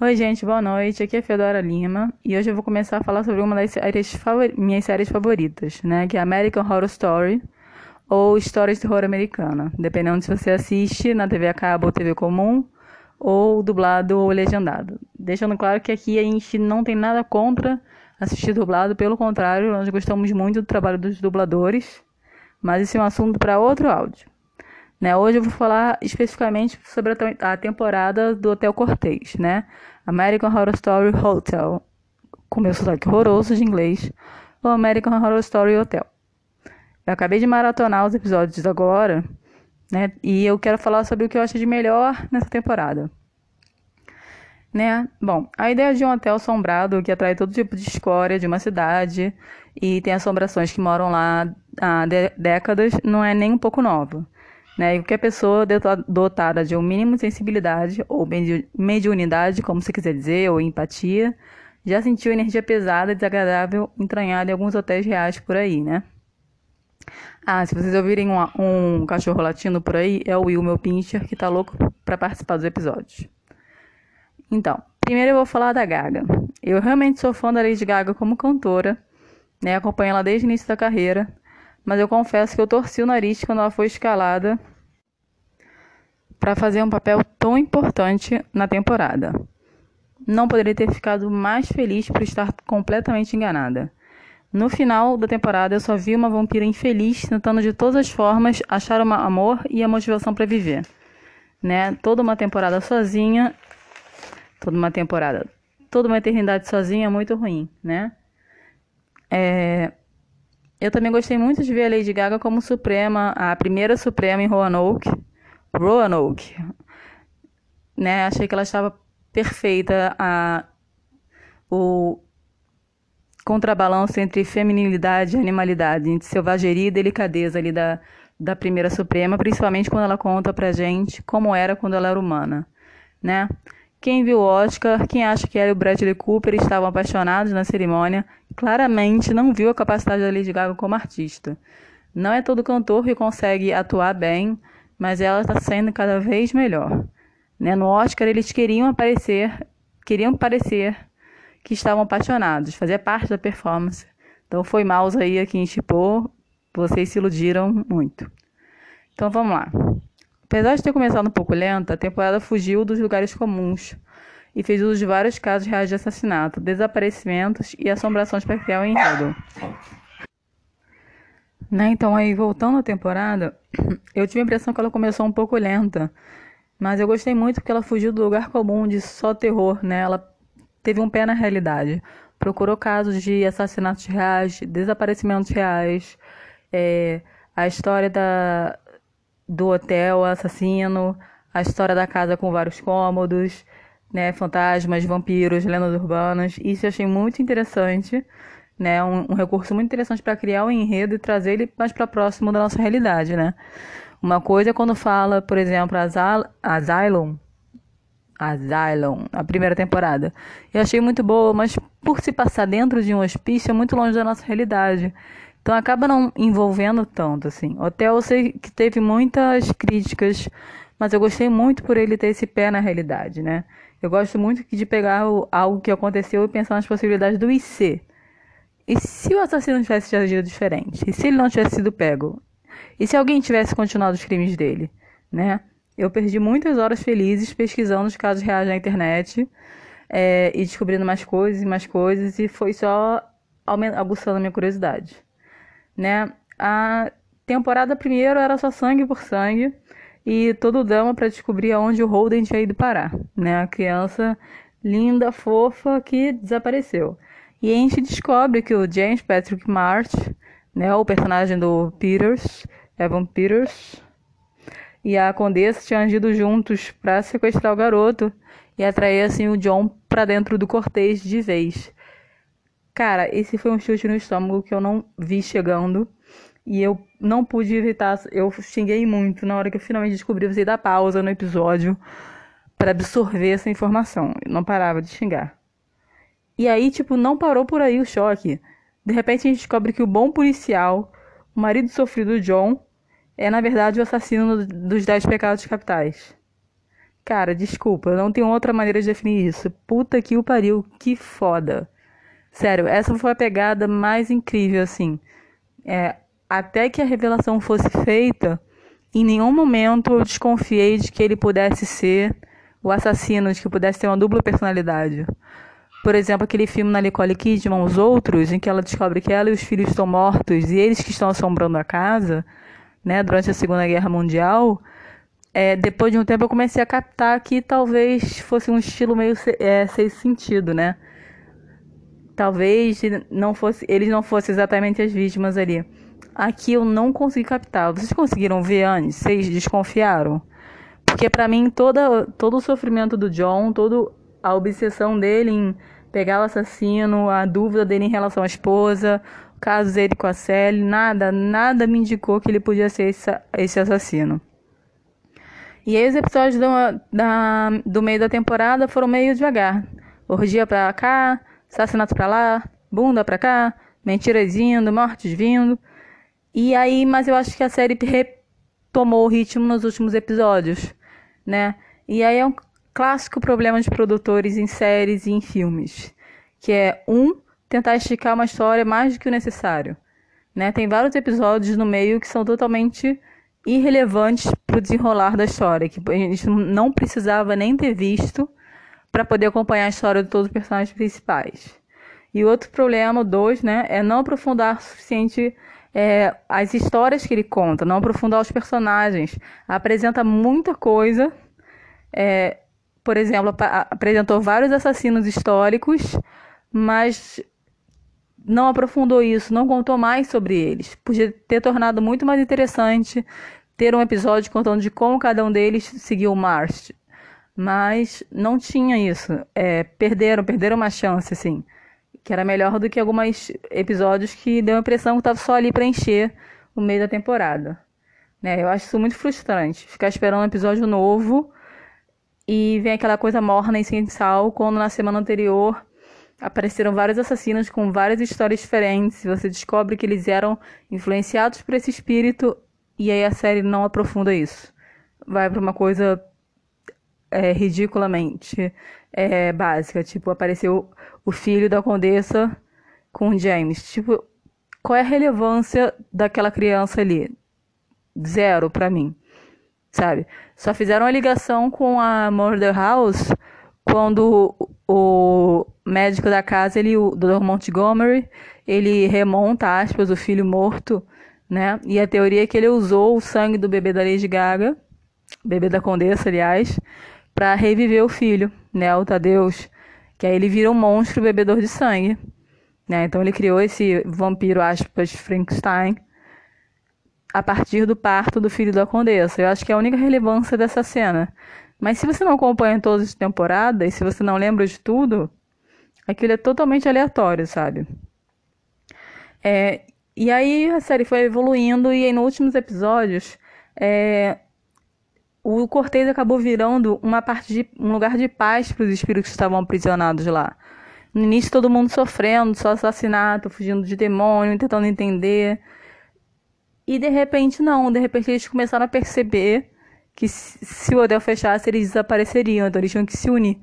Oi, gente, boa noite. Aqui é Fedora Lima e hoje eu vou começar a falar sobre uma das séries favor... minhas séries favoritas, né? Que é American Horror Story ou Histórias de Horror Americana, dependendo se você assiste na TV a cabo ou TV comum ou dublado ou legendado. Deixando claro que aqui a gente não tem nada contra assistir dublado, pelo contrário, nós gostamos muito do trabalho dos dubladores, mas esse é um assunto para outro áudio. Né? Hoje eu vou falar especificamente sobre a temporada do Hotel Cortez, né? American Horror Story Hotel, com meu sotaque horroroso de inglês, ou American Horror Story Hotel. Eu acabei de maratonar os episódios agora, né? E eu quero falar sobre o que eu acho de melhor nessa temporada. Né? Bom, a ideia de um hotel assombrado que atrai todo tipo de escória de uma cidade e tem assombrações que moram lá há décadas não é nem um pouco nova. Né? E qualquer pessoa dotada de um mínimo de sensibilidade ou mediunidade, como você quiser dizer, ou empatia, já sentiu energia pesada, desagradável, entranhada em alguns hotéis reais por aí, né? Ah, se vocês ouvirem um, um cachorro latindo por aí, é o Will, meu pincher, que tá louco para participar dos episódios. Então, primeiro eu vou falar da Gaga. Eu realmente sou fã da Lady Gaga como cantora, né? Acompanho ela desde o início da carreira mas eu confesso que eu torci o nariz quando ela foi escalada para fazer um papel tão importante na temporada. Não poderia ter ficado mais feliz por estar completamente enganada. No final da temporada, eu só vi uma vampira infeliz tentando de todas as formas achar o amor e a motivação para viver. Né? Toda uma temporada sozinha, toda uma temporada, toda uma eternidade sozinha é muito ruim, né? É, eu também gostei muito de ver a Lady Gaga como Suprema, a primeira Suprema em Roanoke. Roanoke. Né? Achei que ela estava perfeita. A, o contrabalanço entre feminilidade e animalidade, entre selvageria e delicadeza ali da, da primeira Suprema, principalmente quando ela conta pra gente como era quando ela era humana, né? Quem viu o Oscar, quem acha que ela e o Bradley Cooper estavam apaixonados na cerimônia, claramente não viu a capacidade da Lady Gaga como artista. Não é todo cantor que consegue atuar bem, mas ela está sendo cada vez melhor. Né? No Oscar eles queriam aparecer, queriam parecer que estavam apaixonados, fazia parte da performance. Então foi Mouse aí a quem chipou, vocês se iludiram muito. Então vamos lá. Apesar de ter começado um pouco lenta, a temporada fugiu dos lugares comuns e fez uso de vários casos reais de assassinato, desaparecimentos e assombrações para criar o enredo. Né? Então, aí, voltando à temporada, eu tive a impressão que ela começou um pouco lenta, mas eu gostei muito porque ela fugiu do lugar comum de só terror, né? Ela teve um pé na realidade. Procurou casos de assassinatos reais, desaparecimentos reais, é, a história da, do hotel assassino, a história da casa com vários cômodos, né, fantasmas, vampiros, lendas urbanas. Isso eu achei muito interessante, né, um, um recurso muito interessante para criar o um enredo e trazer ele mais para próximo da nossa realidade, né. Uma coisa é quando fala, por exemplo, Asylum, Asylum, a primeira temporada. Eu achei muito boa, mas por se passar dentro de um hospício é muito longe da nossa realidade. Então acaba não envolvendo tanto, assim. Hotel eu sei que teve muitas críticas, mas eu gostei muito por ele ter esse pé na realidade, né? Eu gosto muito de pegar algo que aconteceu e pensar nas possibilidades do IC. E se o assassino tivesse agido diferente? E se ele não tivesse sido pego? E se alguém tivesse continuado os crimes dele? Né? Eu perdi muitas horas felizes pesquisando os casos reais na internet é, e descobrindo mais coisas e mais coisas, e foi só aguçando a minha curiosidade né? A temporada primeiro era só sangue por sangue e todo drama para descobrir aonde o Holden tinha ido parar, né? A criança linda, fofa que desapareceu. E a gente descobre que o James Patrick March, né, o personagem do Peters, Evan Peters, e a Condessa tinham agido juntos para sequestrar o garoto e atrair assim o John para dentro do cortês de vez. Cara, esse foi um chute no estômago que eu não vi chegando. E eu não pude evitar. Eu xinguei muito na hora que eu finalmente descobri. Você dar pausa no episódio para absorver essa informação. Eu não parava de xingar. E aí, tipo, não parou por aí o choque. De repente a gente descobre que o bom policial, o marido sofrido John, é na verdade o assassino dos Dez Pecados Capitais. Cara, desculpa, não tenho outra maneira de definir isso. Puta que o pariu, que foda. Sério, essa foi a pegada mais incrível, assim. É, até que a revelação fosse feita, em nenhum momento eu desconfiei de que ele pudesse ser o assassino, de que pudesse ter uma dupla personalidade. Por exemplo, aquele filme na Nicole Kidman, Os Outros, em que ela descobre que ela e os filhos estão mortos e eles que estão assombrando a casa, né, durante a Segunda Guerra Mundial. É, depois de um tempo eu comecei a captar que talvez fosse um estilo meio é, sem sentido, né? Talvez não fosse, eles não fossem exatamente as vítimas ali. Aqui eu não consegui captar. Vocês conseguiram ver antes? Vocês desconfiaram? Porque para mim toda, todo o sofrimento do John, toda a obsessão dele em pegar o assassino, a dúvida dele em relação à esposa, o caso dele com a Sally, nada, nada me indicou que ele podia ser esse, esse assassino. E aí os episódios do, da, do meio da temporada foram meio devagar. Orgia pra cá, assassinato pra lá, bunda pra cá, mentiras indo, mortes vindo. E aí, mas eu acho que a série retomou o ritmo nos últimos episódios né? E aí é um clássico problema de produtores em séries e em filmes, que é um tentar esticar uma história mais do que o necessário, né? Tem vários episódios no meio que são totalmente irrelevantes para o desenrolar da história, que a gente não precisava nem ter visto para poder acompanhar a história de todos os personagens principais. E outro problema, dois, né, é não aprofundar o suficiente é, as histórias que ele conta, não aprofundar os personagens. Apresenta muita coisa. É, por exemplo, apresentou vários assassinos históricos, mas não aprofundou isso, não contou mais sobre eles. Podia ter tornado muito mais interessante ter um episódio contando de como cada um deles seguiu o. Mas não tinha isso. É, perderam, perderam uma chance, assim que era melhor do que alguns episódios que deu a impressão que estava só ali para encher o meio da temporada. Né? Eu acho isso muito frustrante, ficar esperando um episódio novo e vem aquela coisa morna e sem sal, quando na semana anterior apareceram vários assassinos com várias histórias diferentes, você descobre que eles eram influenciados por esse espírito e aí a série não aprofunda isso. Vai para uma coisa é, ridiculamente é, básica, tipo, apareceu o filho da condessa com o James. Tipo, qual é a relevância daquela criança ali? Zero para mim, sabe? Só fizeram a ligação com a Murder House quando o médico da casa, ele, o Dr. Montgomery, ele remonta, aspas, o filho morto, né? E a teoria é que ele usou o sangue do bebê da Lady Gaga, bebê da Condessa, aliás, para reviver o filho, né? O Tadeus. Que aí ele vira um monstro bebedor de sangue. Né? Então ele criou esse vampiro, aspas, Frankenstein, a partir do parto do filho da condessa. Eu acho que é a única relevância dessa cena. Mas se você não acompanha todas as temporadas, se você não lembra de tudo, aquilo é totalmente aleatório, sabe? É, e aí a série foi evoluindo e aí, nos últimos episódios é, o Cortez acabou virando uma parte de um lugar de paz para os espíritos que estavam aprisionados lá. No início todo mundo sofrendo, só assassinato, fugindo de demônio, tentando entender. E de repente não, de repente eles começaram a perceber que se o hotel fechasse eles desapareceriam, então eles tinham que se unir,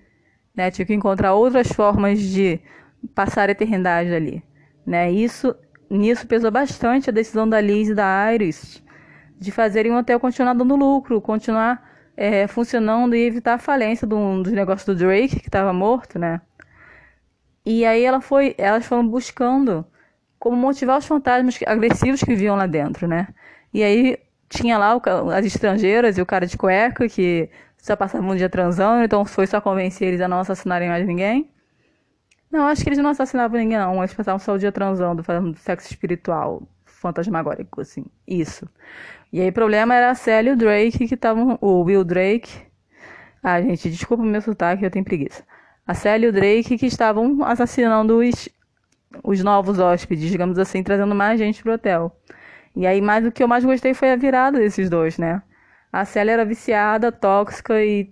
né? Tinham que encontrar outras formas de passar a eternidade ali, né? Isso nisso pesou bastante a decisão da Liz e da Iris de fazerem o hotel continuar dando lucro, continuar é, funcionando e evitar a falência do, dos negócios do Drake, que estava morto, né? E aí ela foi, elas foram buscando como motivar os fantasmas agressivos que viviam lá dentro, né? E aí tinha lá o, as estrangeiras e o cara de cueca que só passavam um dia transando, então foi só convencer eles a não assassinarem mais ninguém. Não, acho que eles não assassinavam ninguém, não. Eles passavam só o dia transando, fazendo sexo espiritual, fantasmagórico, assim. Isso. E aí o problema era a Sally e o Drake que estavam. O Will Drake. Ah, gente, desculpa o meu sotaque, eu tenho preguiça. A Sally e o Drake que estavam assassinando os, os novos hóspedes, digamos assim, trazendo mais gente pro hotel. E aí, mais o que eu mais gostei foi a virada desses dois, né? A Sally era viciada, tóxica e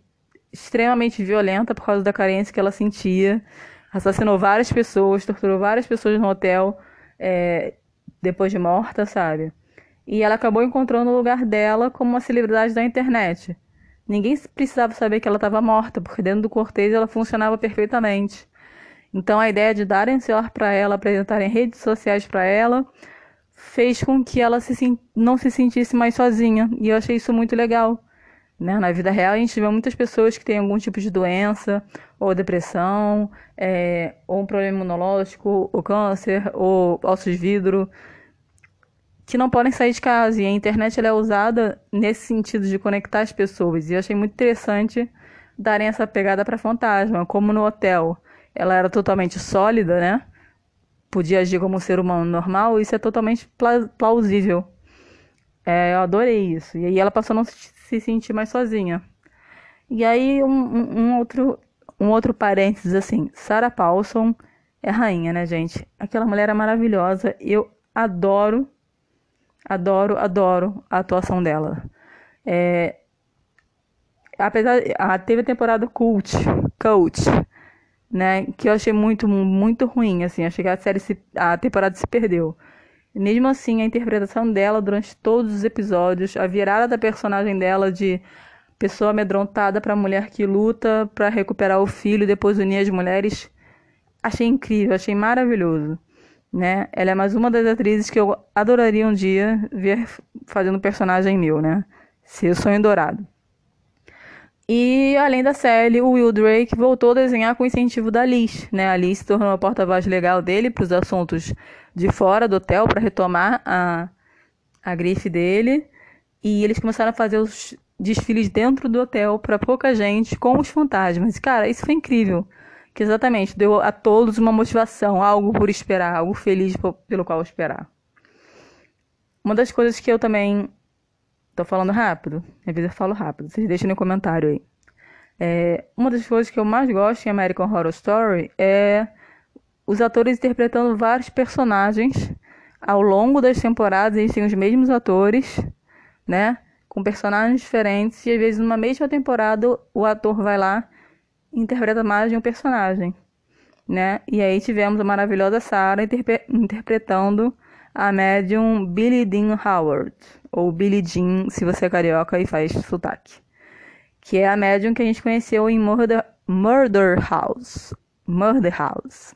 extremamente violenta por causa da carência que ela sentia. Assassinou várias pessoas, torturou várias pessoas no hotel é, depois de morta, sabe? E ela acabou encontrando o lugar dela como uma celebridade da internet, ninguém precisava saber que ela estava morta, porque dentro do cortejo ela funcionava perfeitamente. Então a ideia de darem celular para ela, apresentarem redes sociais para ela, fez com que ela se, não se sentisse mais sozinha. E eu achei isso muito legal. Né? Na vida real, a gente vê muitas pessoas que têm algum tipo de doença, ou depressão, é, ou um problema imunológico, ou câncer, ou ossos de vidro, que não podem sair de casa. E a internet é usada nesse sentido de conectar as pessoas. E eu achei muito interessante darem essa pegada para fantasma, como no hotel ela era totalmente sólida, né? Podia agir como um ser humano normal, isso é totalmente plausível. É, eu adorei isso. E aí ela passou a não se sentir mais sozinha. E aí um, um outro um outro parênteses assim, Sarah Paulson é rainha, né, gente? Aquela mulher é maravilhosa. Eu adoro, adoro, adoro a atuação dela. É, apesar, a, teve a temporada Cult, Cult, né? Que eu achei muito, muito ruim, assim. Achei que a série, se, a temporada se perdeu. Mesmo assim, a interpretação dela durante todos os episódios, a virada da personagem dela de pessoa amedrontada para mulher que luta para recuperar o filho depois unir as mulheres, achei incrível, achei maravilhoso. Né? Ela é mais uma das atrizes que eu adoraria um dia ver fazendo personagem meu, né? Ser sonho dourado. E além da série, o Will Drake voltou a desenhar com incentivo da Liz, né? A Liz se tornou a porta-voz legal dele para os assuntos de fora do hotel para retomar a, a grife dele. E eles começaram a fazer os desfiles dentro do hotel para pouca gente com os fantasmas. Cara, isso foi incrível. Que exatamente deu a todos uma motivação, algo por esperar, algo feliz pelo qual esperar. Uma das coisas que eu também Tô falando rápido? Às vezes eu falo rápido. Vocês deixem no comentário aí. É, uma das coisas que eu mais gosto em American Horror Story é os atores interpretando vários personagens ao longo das temporadas. Eles têm os mesmos atores, né? Com personagens diferentes. E às vezes numa mesma temporada o ator vai lá interpreta mais de um personagem, né? E aí tivemos a maravilhosa Sarah interpretando a médium Billie Dean Howard, ou Billie Jean, se você é carioca e faz sotaque, que é a médium que a gente conheceu em Murder, Murder House. Murder House.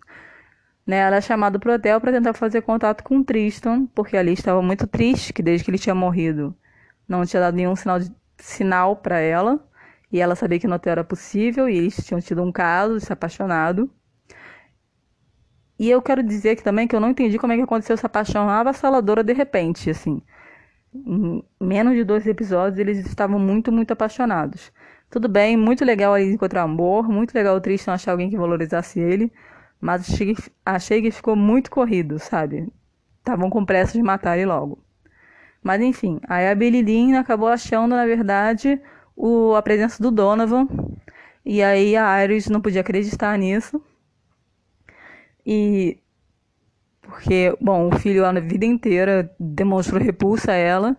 Né, ela é chamada para o hotel para tentar fazer contato com Tristan, porque ali estava muito triste, que desde que ele tinha morrido não tinha dado nenhum sinal sinal para ela, e ela sabia que no hotel era possível, e eles tinham tido um caso se apaixonado. E eu quero dizer aqui também que eu não entendi como é que aconteceu essa paixão avassaladora de repente, assim. Em menos de dois episódios eles estavam muito, muito apaixonados. Tudo bem, muito legal ele encontrar amor, muito legal o Tristan achar alguém que valorizasse ele, mas achei, achei que ficou muito corrido, sabe? Estavam com pressa de matar ele logo. Mas enfim, aí a Lynn acabou achando, na verdade, o, a presença do Donovan. E aí a Iris não podia acreditar nisso. E porque, bom, o filho a vida inteira demonstrou repulsa a ela.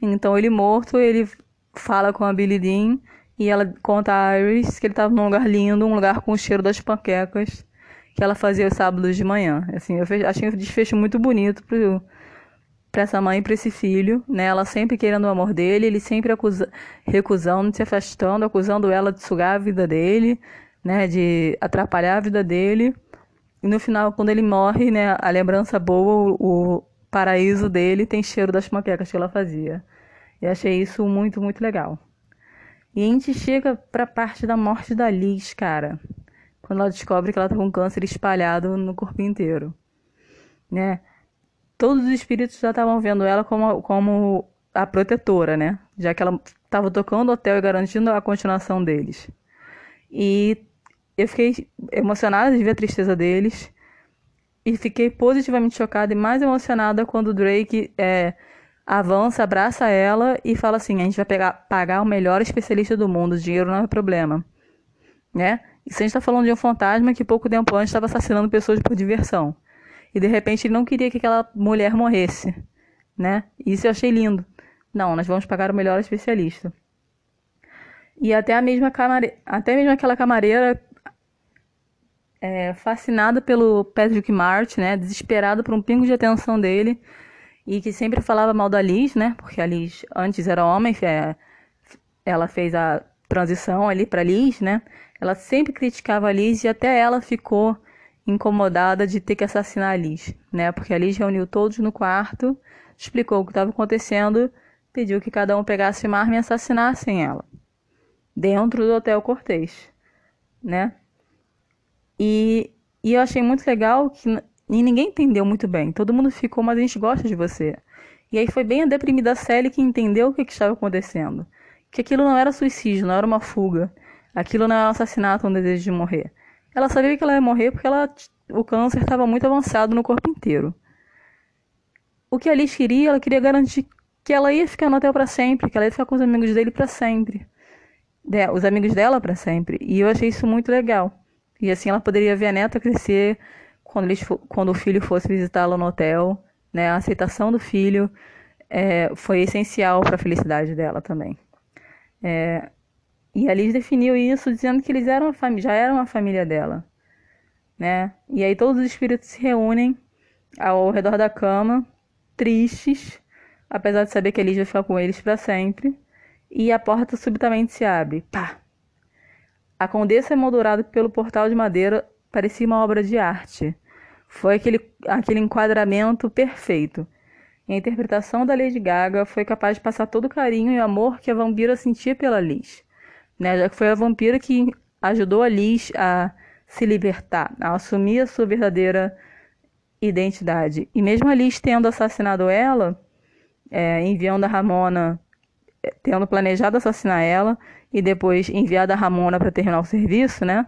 Então ele morto, ele fala com a Billy Dean e ela conta a Iris que ele estava num lugar lindo, um lugar com o cheiro das panquecas que ela fazia os sábados de manhã. Assim, eu achei um desfecho muito bonito pro, pra essa mãe pra esse filho, né? Ela sempre querendo o amor dele, ele sempre acusa, recusando, se afastando, acusando ela de sugar a vida dele, né? De atrapalhar a vida dele. E no final, quando ele morre, né, a lembrança boa, o, o paraíso dele tem cheiro das panquecas que ela fazia. E achei isso muito, muito legal. E a gente chega pra parte da morte da Liz, cara. Quando ela descobre que ela tá com câncer espalhado no corpo inteiro. Né? Todos os espíritos já estavam vendo ela como, como a protetora, né? Já que ela estava tocando o hotel e garantindo a continuação deles. E eu fiquei emocionada de ver a tristeza deles. E fiquei positivamente chocada e mais emocionada quando o Drake é, avança, abraça ela e fala assim: a gente vai pegar, pagar o melhor especialista do mundo, dinheiro não é problema. Né? E se a gente está falando de um fantasma que pouco tempo antes estava assassinando pessoas por diversão. E de repente ele não queria que aquela mulher morresse. Né? Isso eu achei lindo. Não, nós vamos pagar o melhor especialista. E até a mesma camare... até mesmo aquela camareira é, fascinada pelo Patrick Martin, né? Desesperada por um pingo de atenção dele. E que sempre falava mal da Liz, né? Porque a Liz antes era homem, é, ela fez a transição ali para Liz, né? Ela sempre criticava a Liz e até ela ficou incomodada de ter que assassinar a Liz, né? Porque a Liz reuniu todos no quarto, explicou o que estava acontecendo, pediu que cada um pegasse uma arma e assassinassem ela dentro do Hotel Cortez, né? E, e eu achei muito legal que e ninguém entendeu muito bem. Todo mundo ficou, mas a gente gosta de você. E aí foi bem a deprimida Sally que entendeu o que, que estava acontecendo. Que aquilo não era suicídio, não era uma fuga. Aquilo não era um assassinato, um desejo de morrer. Ela sabia que ela ia morrer porque ela, o câncer estava muito avançado no corpo inteiro. O que a Liz queria, ela queria garantir que ela ia ficar no hotel para sempre, que ela ia ficar com os amigos dele para sempre. De, os amigos dela para sempre. E eu achei isso muito legal. E assim ela poderia ver a neta crescer quando, eles, quando o filho fosse visitá-la no hotel. Né? A aceitação do filho é, foi essencial para a felicidade dela também. É, e a Liz definiu isso dizendo que eles eram já eram a família dela, né? E aí todos os espíritos se reúnem ao redor da cama, tristes, apesar de saber que a Liz vai ficar com eles para sempre. E a porta subitamente se abre. Pá! A condessa emoldurada pelo portal de madeira parecia uma obra de arte. Foi aquele, aquele enquadramento perfeito. E a interpretação da Lady Gaga foi capaz de passar todo o carinho e amor que a vampira sentia pela Liz né? Já que foi a vampira que ajudou a Liz a se libertar, a assumir a sua verdadeira identidade. E mesmo a Liz tendo assassinado ela, é, enviando a Ramona, é, tendo planejado assassinar ela e depois enviado a Ramona para terminar o serviço, né?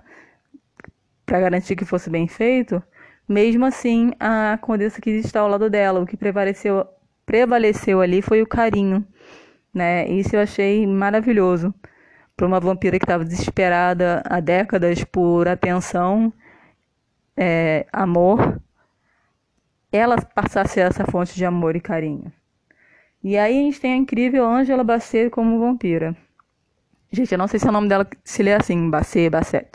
Para garantir que fosse bem feito. Mesmo assim, a Condessa quis estar ao lado dela. O que prevaleceu, prevaleceu ali foi o carinho, né? Isso eu achei maravilhoso para uma vampira que estava desesperada há décadas por atenção, é, amor, ela passasse essa fonte de amor e carinho. E aí a gente tem a incrível Angela Bassett como vampira. Gente, eu não sei se é o nome dela se lê assim, Bassett, Bassett.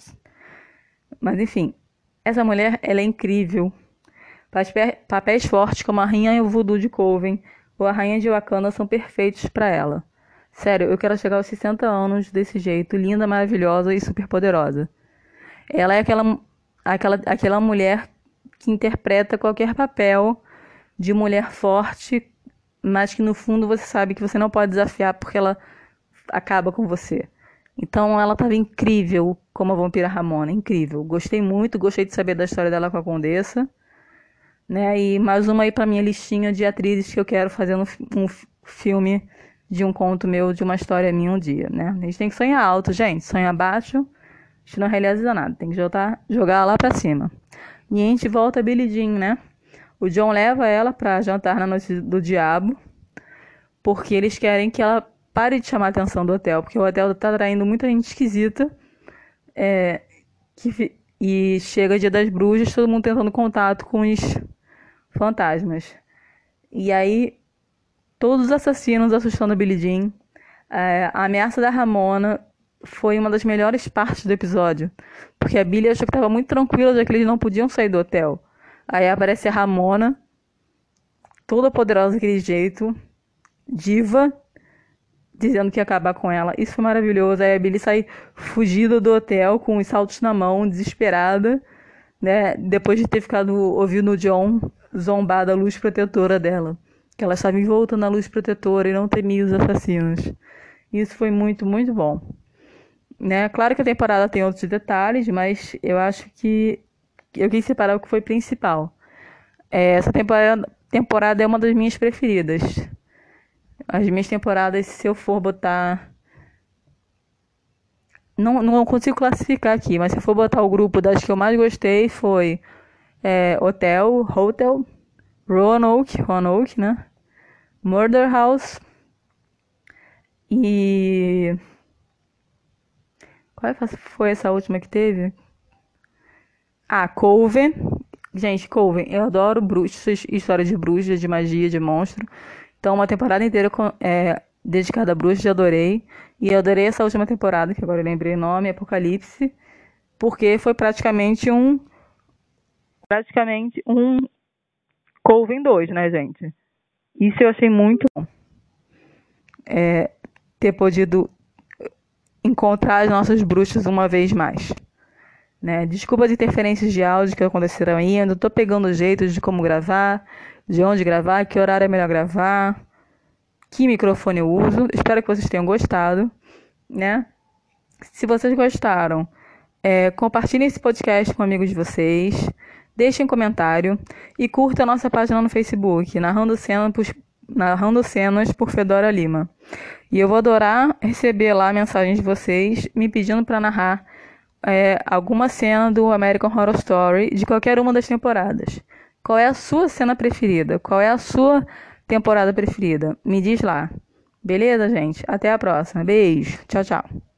Mas enfim, essa mulher, ela é incrível. Papéis fortes como a Rainha Voodoo de Coven ou a Rainha de Wakanda são perfeitos para ela. Sério, eu quero chegar aos 60 anos desse jeito, linda, maravilhosa e super poderosa. Ela é aquela, aquela, aquela mulher que interpreta qualquer papel de mulher forte, mas que no fundo você sabe que você não pode desafiar porque ela acaba com você. Então ela estava incrível como a vampira Ramona, incrível. Gostei muito, gostei de saber da história dela com a Condessa. Né? E mais uma aí para minha listinha de atrizes que eu quero fazer um, um filme de um conto meu, de uma história minha um dia, né? A gente tem que sonhar alto, gente. Sonhar baixo, a gente não realiza nada. Tem que jogar, jogar lá pra cima. E a gente volta a Billie Jean, né? O John leva ela pra jantar na noite do diabo, porque eles querem que ela pare de chamar a atenção do hotel, porque o hotel tá traindo muita gente esquisita. É, que, e chega dia das bruxas, todo mundo tentando contato com os fantasmas. E aí todos os assassinos assustando Billie Jean. É, a ameaça da Ramona foi uma das melhores partes do episódio, porque a Billie achou que estava muito tranquila, já que eles não podiam sair do hotel. Aí aparece a Ramona, toda poderosa daquele jeito, diva, dizendo que ia acabar com ela. Isso foi maravilhoso. Aí a Billie sai fugida do hotel com os saltos na mão, desesperada, né? Depois de ter ficado ouvindo o John zombar da luz protetora dela que ela estava envolta na luz protetora e não temia os assassinos. Isso foi muito, muito bom. Né? Claro que a temporada tem outros detalhes, mas eu acho que eu quis separar o que foi principal. É, essa temporada, temporada é uma das minhas preferidas. As minhas temporadas, se eu for botar. Não, não consigo classificar aqui, mas se eu for botar o grupo das que eu mais gostei, foi é, Hotel, Hotel, Roanoke, Roanoke, né? Murder House e qual foi essa última que teve? Ah, Coven. Gente, Coven, eu adoro bruxas, história de bruxas, de magia, de monstro. Então, uma temporada inteira é, dedicada a bruxas, adorei. E eu adorei essa última temporada, que agora eu lembrei o nome, Apocalipse, porque foi praticamente um praticamente um Coven 2, né, gente? Isso eu achei muito bom. É, ter podido encontrar as nossas bruxas uma vez mais. Né? Desculpa as interferências de áudio que aconteceram ainda. Tô pegando o jeito de como gravar, de onde gravar, que horário é melhor gravar, que microfone eu uso. Espero que vocês tenham gostado, né? Se vocês gostaram, é, compartilhem esse podcast com amigos de vocês. Deixem um comentário e curta a nossa página no Facebook, Narrando Cenas por, Narrando Cenas por Fedora Lima. E eu vou adorar receber lá mensagens de vocês me pedindo para narrar é, alguma cena do American Horror Story de qualquer uma das temporadas. Qual é a sua cena preferida? Qual é a sua temporada preferida? Me diz lá. Beleza, gente? Até a próxima. Beijo. Tchau, tchau.